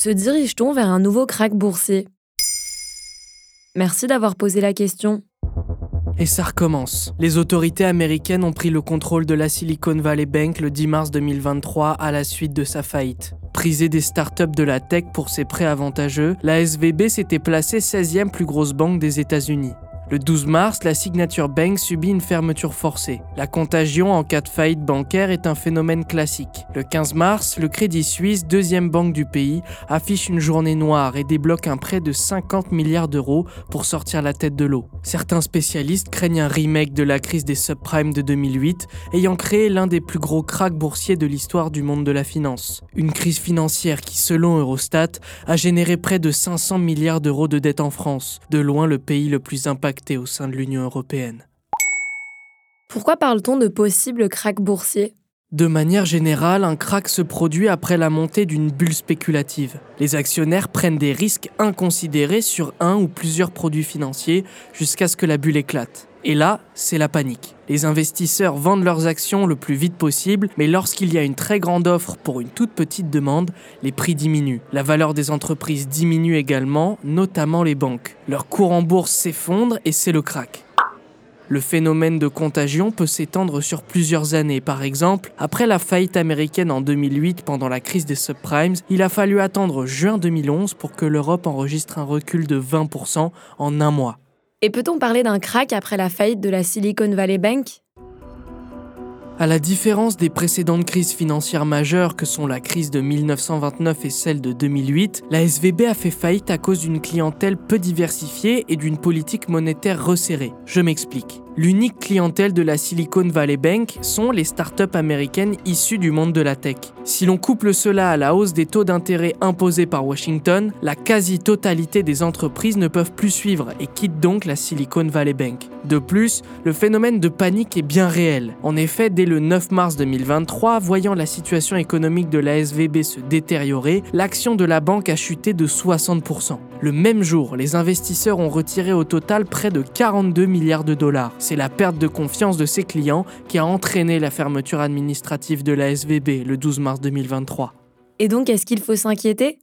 Se dirige-t-on vers un nouveau crack boursier? Merci d'avoir posé la question. Et ça recommence. Les autorités américaines ont pris le contrôle de la Silicon Valley Bank le 10 mars 2023 à la suite de sa faillite. Prisée des startups de la tech pour ses prêts avantageux, la SVB s'était placée 16e plus grosse banque des États-Unis. Le 12 mars, la Signature Bank subit une fermeture forcée. La contagion en cas de faillite bancaire est un phénomène classique. Le 15 mars, le Crédit Suisse, deuxième banque du pays, affiche une journée noire et débloque un prêt de 50 milliards d'euros pour sortir la tête de l'eau. Certains spécialistes craignent un remake de la crise des subprimes de 2008, ayant créé l'un des plus gros cracks boursiers de l'histoire du monde de la finance. Une crise financière qui, selon Eurostat, a généré près de 500 milliards d'euros de dettes en France, de loin le pays le plus impacté au sein de l'Union européenne. Pourquoi parle-t-on de possible crack boursier de manière générale, un crack se produit après la montée d'une bulle spéculative. Les actionnaires prennent des risques inconsidérés sur un ou plusieurs produits financiers jusqu'à ce que la bulle éclate. Et là, c'est la panique. Les investisseurs vendent leurs actions le plus vite possible, mais lorsqu'il y a une très grande offre pour une toute petite demande, les prix diminuent. La valeur des entreprises diminue également, notamment les banques. Leur cours en bourse s'effondre et c'est le crack. Le phénomène de contagion peut s'étendre sur plusieurs années. Par exemple, après la faillite américaine en 2008 pendant la crise des subprimes, il a fallu attendre juin 2011 pour que l'Europe enregistre un recul de 20% en un mois. Et peut-on parler d'un crack après la faillite de la Silicon Valley Bank? À la différence des précédentes crises financières majeures que sont la crise de 1929 et celle de 2008, la SVB a fait faillite à cause d'une clientèle peu diversifiée et d'une politique monétaire resserrée. Je m'explique. L'unique clientèle de la Silicon Valley Bank sont les startups américaines issues du monde de la tech. Si l'on couple cela à la hausse des taux d'intérêt imposés par Washington, la quasi-totalité des entreprises ne peuvent plus suivre et quittent donc la Silicon Valley Bank. De plus, le phénomène de panique est bien réel. En effet, dès le 9 mars 2023, voyant la situation économique de la SVB se détériorer, l'action de la banque a chuté de 60%. Le même jour, les investisseurs ont retiré au total près de 42 milliards de dollars. C'est la perte de confiance de ses clients qui a entraîné la fermeture administrative de la SVB le 12 mars 2023. Et donc, est-ce qu'il faut s'inquiéter?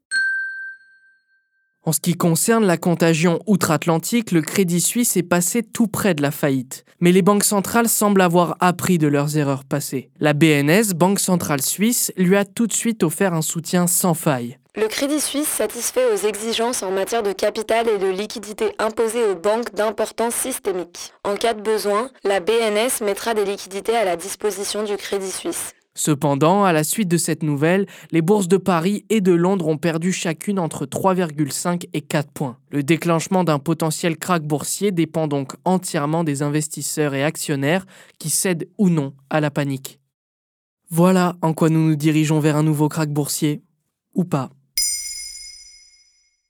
En ce qui concerne la contagion outre-Atlantique, le Crédit Suisse est passé tout près de la faillite. Mais les banques centrales semblent avoir appris de leurs erreurs passées. La BNS, Banque centrale suisse, lui a tout de suite offert un soutien sans faille. Le Crédit Suisse satisfait aux exigences en matière de capital et de liquidité imposées aux banques d'importance systémique. En cas de besoin, la BNS mettra des liquidités à la disposition du Crédit Suisse. Cependant, à la suite de cette nouvelle, les bourses de Paris et de Londres ont perdu chacune entre 3,5 et 4 points. Le déclenchement d'un potentiel krach boursier dépend donc entièrement des investisseurs et actionnaires qui cèdent ou non à la panique. Voilà en quoi nous nous dirigeons vers un nouveau krach boursier. Ou pas.